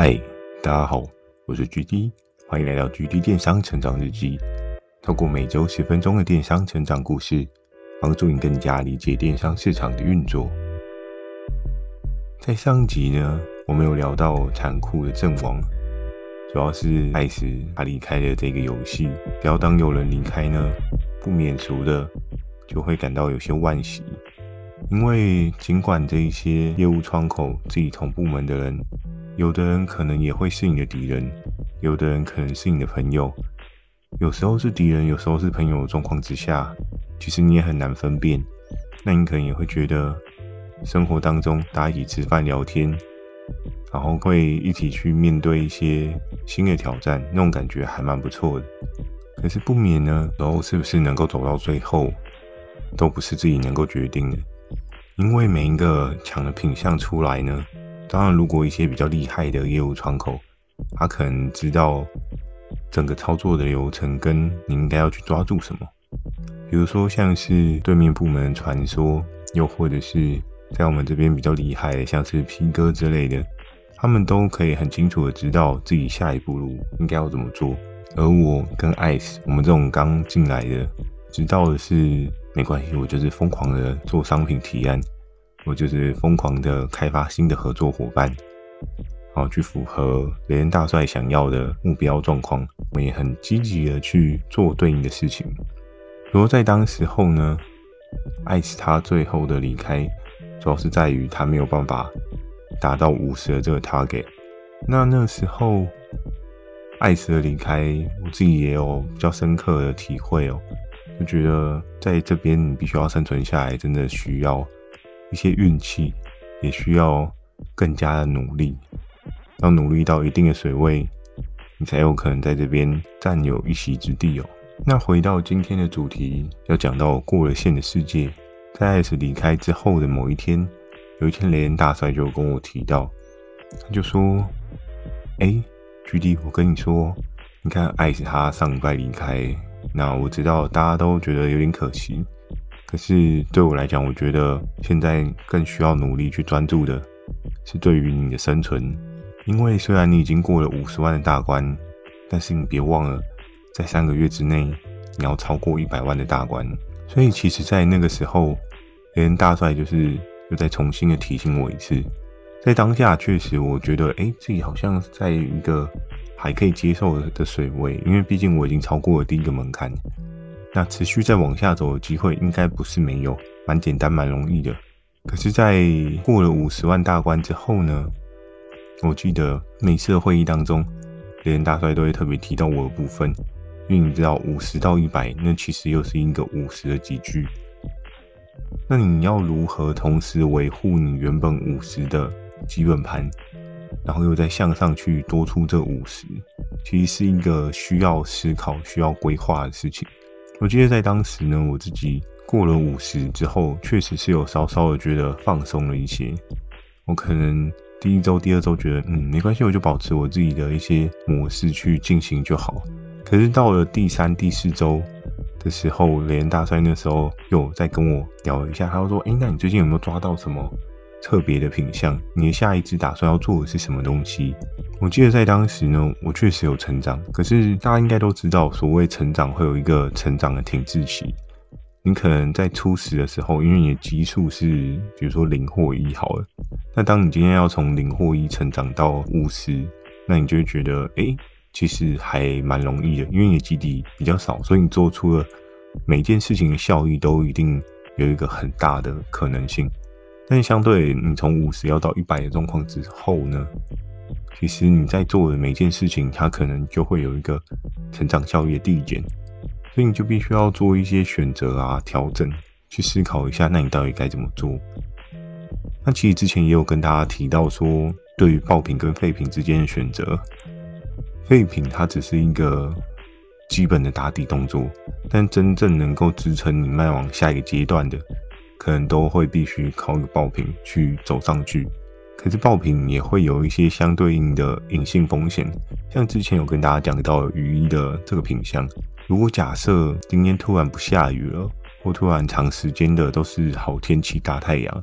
嗨，大家好，我是 GD，欢迎来到 GD 电商成长日记。透过每周十分钟的电商成长故事，帮助你更加理解电商市场的运作。在上集呢，我们有聊到残酷的阵亡，主要是艾斯他离开了这个游戏。只要当有人离开呢，不免俗的就会感到有些惋惜，因为尽管这一些业务窗口自己同部门的人。有的人可能也会是你的敌人，有的人可能是你的朋友，有时候是敌人，有时候是朋友的状况之下，其实你也很难分辨。那你可能也会觉得，生活当中大家一起吃饭聊天，然后会一起去面对一些新的挑战，那种感觉还蛮不错的。可是不免呢，然后是不是能够走到最后，都不是自己能够决定的，因为每一个强的品相出来呢。当然，如果一些比较厉害的业务窗口，他可能知道整个操作的流程跟你应该要去抓住什么，比如说像是对面部门传说，又或者是在我们这边比较厉害的，像是 P 哥之类的，他们都可以很清楚的知道自己下一步路应该要怎么做。而我跟 Ice，我们这种刚进来的，知道的是没关系，我就是疯狂的做商品提案。我就是疯狂的开发新的合作伙伴，好去符合雷恩大帅想要的目标状况。我们也很积极的去做对应的事情。不过在当时候呢，艾斯他最后的离开，主要是在于他没有办法达到五十的这个 target。那那时候艾斯的离开，我自己也有比较深刻的体会哦，就觉得在这边你必须要生存下来，真的需要。一些运气，也需要更加的努力，要努力到一定的水位，你才有可能在这边占有一席之地哦。那回到今天的主题，要讲到过了线的世界，在艾斯离开之后的某一天，有一天雷恩大帅就跟我提到，他就说：“哎、欸，GD，我跟你说，你看艾斯他上礼拜离开，那我知道大家都觉得有点可惜。”可是对我来讲，我觉得现在更需要努力去专注的是对于你的生存，因为虽然你已经过了五十万的大关，但是你别忘了，在三个月之内你要超过一百万的大关。所以其实，在那个时候，雷恩大帅就是又再重新的提醒我一次，在当下确实我觉得，哎，自己好像在一个还可以接受的水位，因为毕竟我已经超过了第一个门槛。那持续再往下走的机会应该不是没有，蛮简单，蛮容易的。可是，在过了五十万大关之后呢，我记得每次的会议当中，雷恩大帅都会特别提到我的部分，因为你知道五十到一百，那其实又是一个五十的集聚。那你要如何同时维护你原本五十的基本盘，然后又再向上去多出这五十，其实是一个需要思考、需要规划的事情。我记得在当时呢，我自己过了五十之后，确实是有稍稍的觉得放松了一些。我可能第一周、第二周觉得，嗯，没关系，我就保持我自己的一些模式去进行就好。可是到了第三、第四周的时候，连大帅那时候又再跟我聊了一下，他就说：“诶，那你最近有没有抓到什么特别的品相？你的下一支打算要做的是什么东西？”我记得在当时呢，我确实有成长。可是大家应该都知道，所谓成长会有一个成长的停滞期。你可能在初始的时候，因为你的基数是比如说零或一好了，那当你今天要从零或一成长到五十，那你就会觉得，哎、其实还蛮容易的，因为你的基底比较少，所以你做出了每件事情的效益都一定有一个很大的可能性。但相对你从五十要到一百的状况之后呢？其实你在做的每件事情，它可能就会有一个成长效益的递减，所以你就必须要做一些选择啊、调整，去思考一下，那你到底该怎么做？那其实之前也有跟大家提到说，对于爆品跟废品之间的选择，废品它只是一个基本的打底动作，但真正能够支撑你迈往下一个阶段的，可能都会必须靠一个爆品去走上去。可是爆品也会有一些相对应的隐性风险，像之前有跟大家讲到雨衣的这个品相，如果假设今天突然不下雨了，或突然长时间的都是好天气大太阳，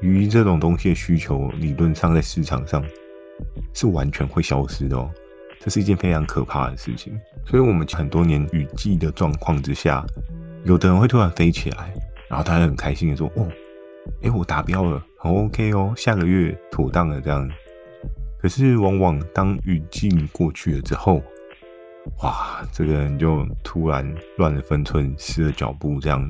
雨衣这种东西的需求理论上在市场上是完全会消失的哦，这是一件非常可怕的事情。所以，我们很多年雨季的状况之下，有的人会突然飞起来，然后他很开心的说：“哦，诶，我达标了，很 OK 哦，下个月妥当了这样。”可是，往往当雨季过去了之后，哇，这个人就突然乱了分寸，失了脚步，这样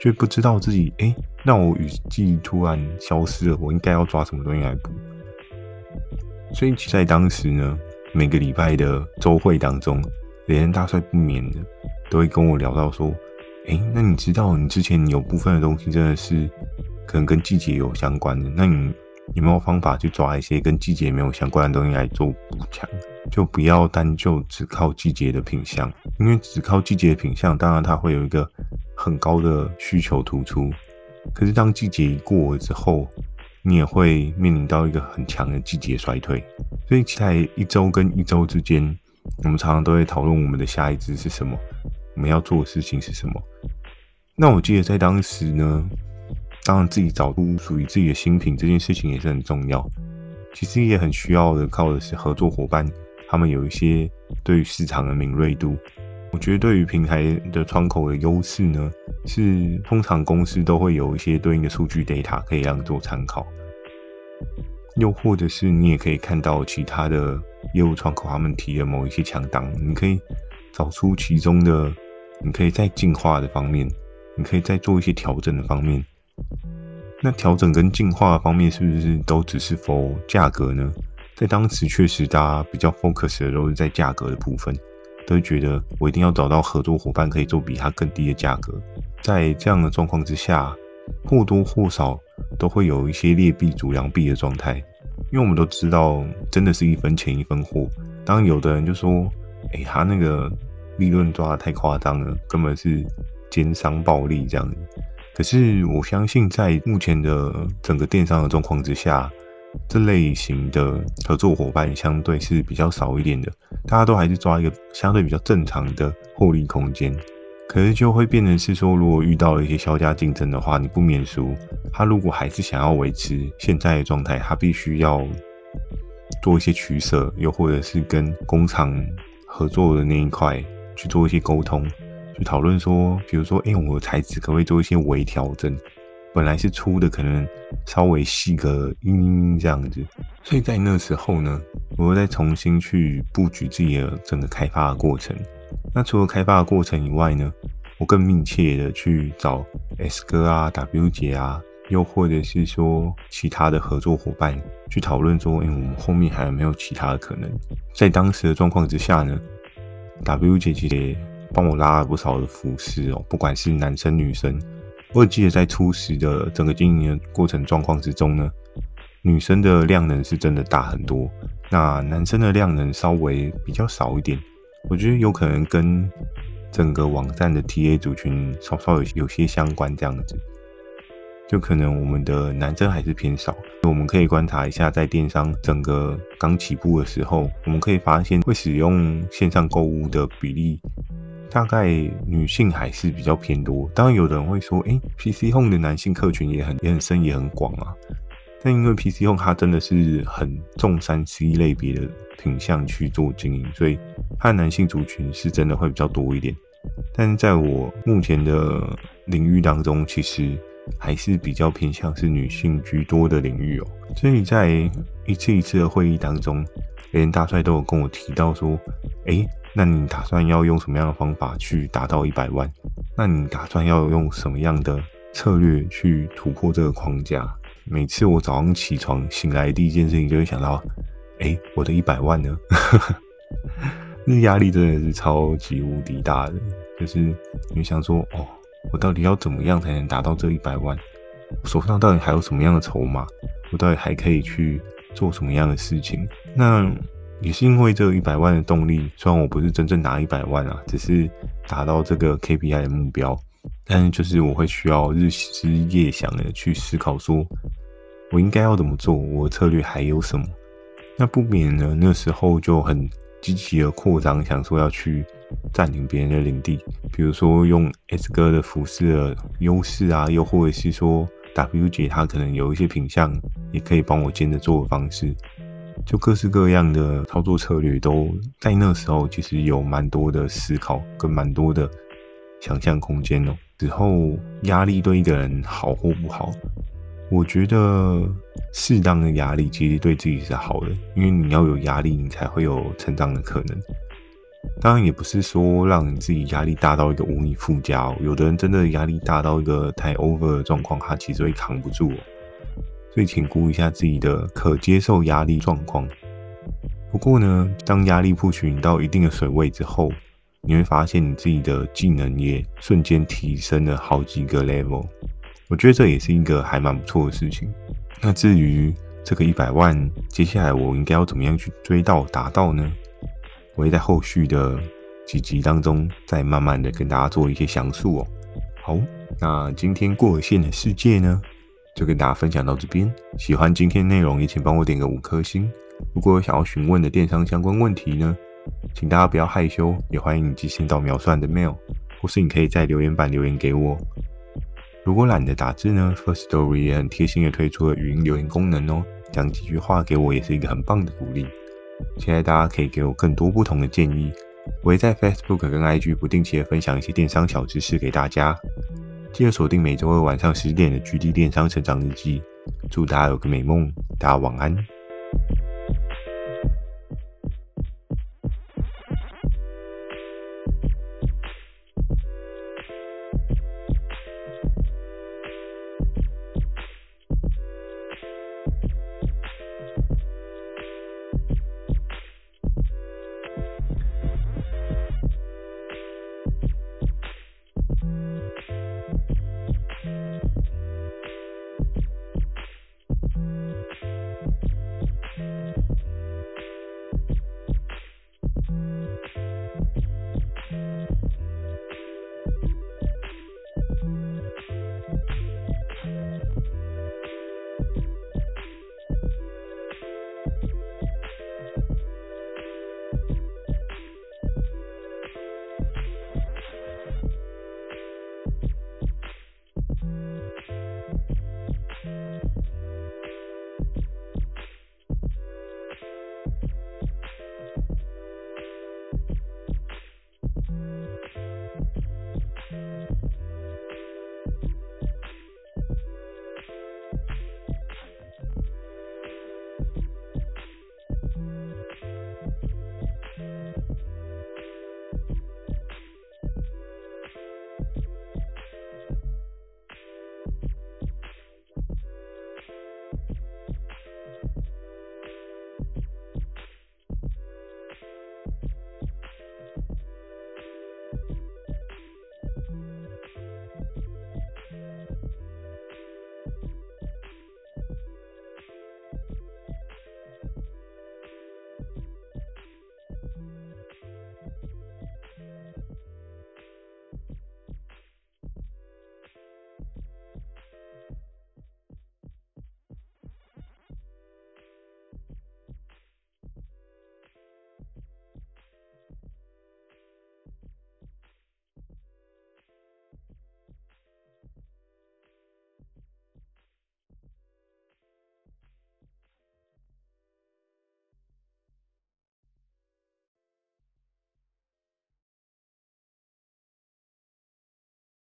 却不知道自己诶，那我雨季突然消失了，我应该要抓什么东西来补？所以，在当时呢，每个礼拜的周会当中，连大帅不免的都会跟我聊到说：“诶，那你知道你之前有部分的东西真的是可能跟季节有相关的？那你有没有方法去抓一些跟季节没有相关的东西来做补强？就不要单就只靠季节的品相，因为只靠季节的品相，当然它会有一个很高的需求突出。可是当季节一过了之后，你也会面临到一个很强的季节衰退，所以在一周跟一周之间，我们常常都会讨论我们的下一支是什么，我们要做的事情是什么。那我记得在当时呢，当然自己找出属于自己的新品这件事情也是很重要，其实也很需要的靠的是合作伙伴，他们有一些对于市场的敏锐度。我觉得对于平台的窗口的优势呢，是通常公司都会有一些对应的数据 data 可以让做参考，又或者是你也可以看到其他的业务窗口他们提的某一些强档，你可以找出其中的，你可以在进化的方面，你可以再做一些调整的方面。那调整跟进化方面是不是都只是 for 价格呢？在当时确实大家比较 focus 的都是在价格的部分。都觉得我一定要找到合作伙伴，可以做比他更低的价格。在这样的状况之下，或多或少都会有一些劣币逐良币的状态。因为我们都知道，真的是一分钱一分货。当有的人就说：“哎，他那个利润抓得太夸张了，根本是奸商暴利这样子。”可是我相信，在目前的整个电商的状况之下，这类型的合作伙伴相对是比较少一点的，大家都还是抓一个相对比较正常的获利空间。可是就会变成是说，如果遇到了一些削价竞争的话，你不免俗。他如果还是想要维持现在的状态，他必须要做一些取舍，又或者是跟工厂合作的那一块去做一些沟通，去讨论说，比如说，哎，我的材质可不可以做一些微调整？本来是粗的，可能稍微细个一这样子，所以在那时候呢，我又再重新去布局自己的整个开发的过程。那除了开发的过程以外呢，我更密切的去找 S 哥啊、W 姐啊，又或者是说其他的合作伙伴去讨论说，哎，我们后面还有没有其他的可能？在当时的状况之下呢，W 姐其实帮我拉了不少的服饰哦，不管是男生女生。我记得在初始的整个经营的过程状况之中呢，女生的量能是真的大很多，那男生的量能稍微比较少一点。我觉得有可能跟整个网站的 TA 族群稍稍有有些相关，这样子，就可能我们的男生还是偏少。我们可以观察一下，在电商整个刚起步的时候，我们可以发现会使用线上购物的比例。大概女性还是比较偏多，当然有的人会说，诶，PC Home 的男性客群也很也很深也很广啊。但因为 PC Home 它真的是很重三 C 类别的品项去做经营，所以它男性族群是真的会比较多一点。但是在我目前的领域当中，其实还是比较偏向是女性居多的领域哦。所以在一次一次的会议当中，连大帅都有跟我提到说，诶。那你打算要用什么样的方法去达到一百万？那你打算要用什么样的策略去突破这个框架？每次我早上起床醒来第一件事情就会想到，哎，我的一百万呢？那压力真的是超级无敌大的。就是你想说，哦，我到底要怎么样才能达到这一百万？我手上到底还有什么样的筹码？我到底还可以去做什么样的事情？那。也是因为这一百万的动力，虽然我不是真正拿一百万啊，只是达到这个 KPI 的目标，但是就是我会需要日思夜想的去思考，说我应该要怎么做，我的策略还有什么？那不免呢，那时候就很积极的扩张，想说要去占领别人的领地，比如说用 S 哥的服饰的优势啊，又或者是说 W 姐她可能有一些品相，也可以帮我兼着做的方式。就各式各样的操作策略都在那时候，其实有蛮多的思考跟蛮多的想象空间哦。之后压力对一个人好或不好，我觉得适当的压力其实对自己是好的，因为你要有压力，你才会有成长的可能。当然，也不是说让你自己压力大到一个无以复加哦。有的人真的压力大到一个太 over 的状况，他其实会扛不住哦。所以，请估一下自己的可接受压力状况。不过呢，当压力 push 你到一定的水位之后，你会发现你自己的技能也瞬间提升了好几个 level。我觉得这也是一个还蛮不错的事情。那至于这个一百万，接下来我应该要怎么样去追到达到呢？我会在后续的几集当中再慢慢的跟大家做一些详述哦。好，那今天过线的世界呢，就跟大家分享到这边。喜欢今天内容也请帮我点个五颗星。如果有想要询问的电商相关问题呢，请大家不要害羞，也欢迎你寄信到描述栏的 mail，或是你可以在留言板留言给我。如果懒得打字呢，First Story 也很贴心的推出了语音留言功能哦，讲几句话给我也是一个很棒的鼓励。期待大家可以给我更多不同的建议，我会在 Facebook 跟 IG 不定期的分享一些电商小知识给大家。记得锁定每周二晚上十点的 GD 电商成长日记，祝大家有个美梦，大家晚安。